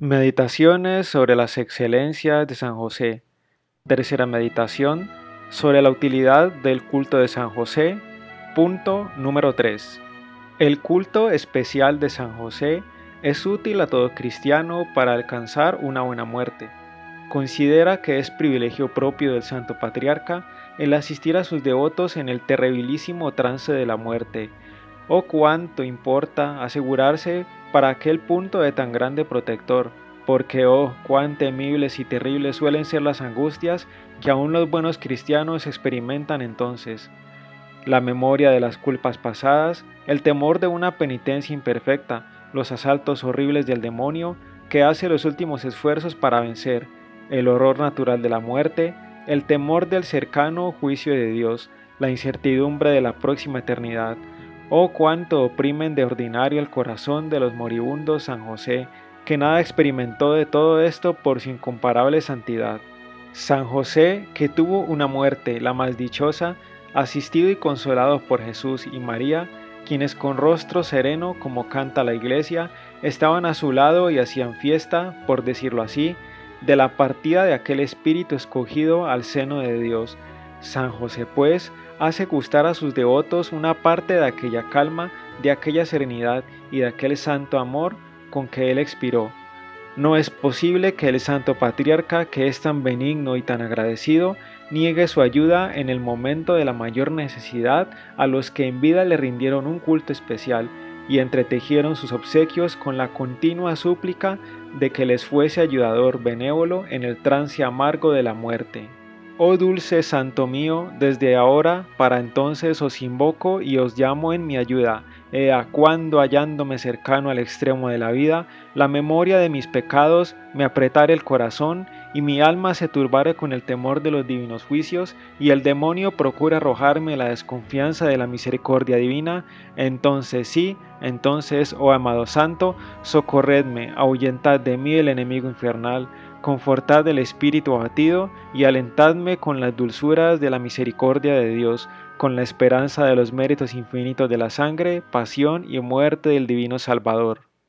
Meditaciones sobre las excelencias de San José. Tercera meditación sobre la utilidad del culto de San José. Punto número 3. El culto especial de San José es útil a todo cristiano para alcanzar una buena muerte. Considera que es privilegio propio del Santo Patriarca el asistir a sus devotos en el terribilísimo trance de la muerte. Oh cuánto importa asegurarse para aquel punto de tan grande protector, porque oh, cuán temibles y terribles suelen ser las angustias que aún los buenos cristianos experimentan entonces. La memoria de las culpas pasadas, el temor de una penitencia imperfecta, los asaltos horribles del demonio que hace los últimos esfuerzos para vencer, el horror natural de la muerte, el temor del cercano juicio de Dios, la incertidumbre de la próxima eternidad, Oh cuánto oprimen de ordinario el corazón de los moribundos San José, que nada experimentó de todo esto por su incomparable santidad. San José, que tuvo una muerte la más dichosa, asistido y consolado por Jesús y María, quienes con rostro sereno, como canta la iglesia, estaban a su lado y hacían fiesta, por decirlo así, de la partida de aquel espíritu escogido al seno de Dios. San José, pues, hace gustar a sus devotos una parte de aquella calma, de aquella serenidad y de aquel santo amor con que él expiró. No es posible que el santo patriarca, que es tan benigno y tan agradecido, niegue su ayuda en el momento de la mayor necesidad a los que en vida le rindieron un culto especial y entretejieron sus obsequios con la continua súplica de que les fuese ayudador benévolo en el trance amargo de la muerte. Oh dulce Santo mío, desde ahora para entonces os invoco y os llamo en mi ayuda. Ea cuando hallándome cercano al extremo de la vida, la memoria de mis pecados me apretare el corazón y mi alma se turbare con el temor de los divinos juicios y el demonio procura arrojarme la desconfianza de la misericordia divina, entonces sí, entonces, oh amado Santo, socorredme, ahuyentad de mí el enemigo infernal, confortad el espíritu abatido y alentadme con las dulzuras de la misericordia de Dios, con la esperanza de los méritos infinitos de la sangre, pasión y muerte del divino Salvador.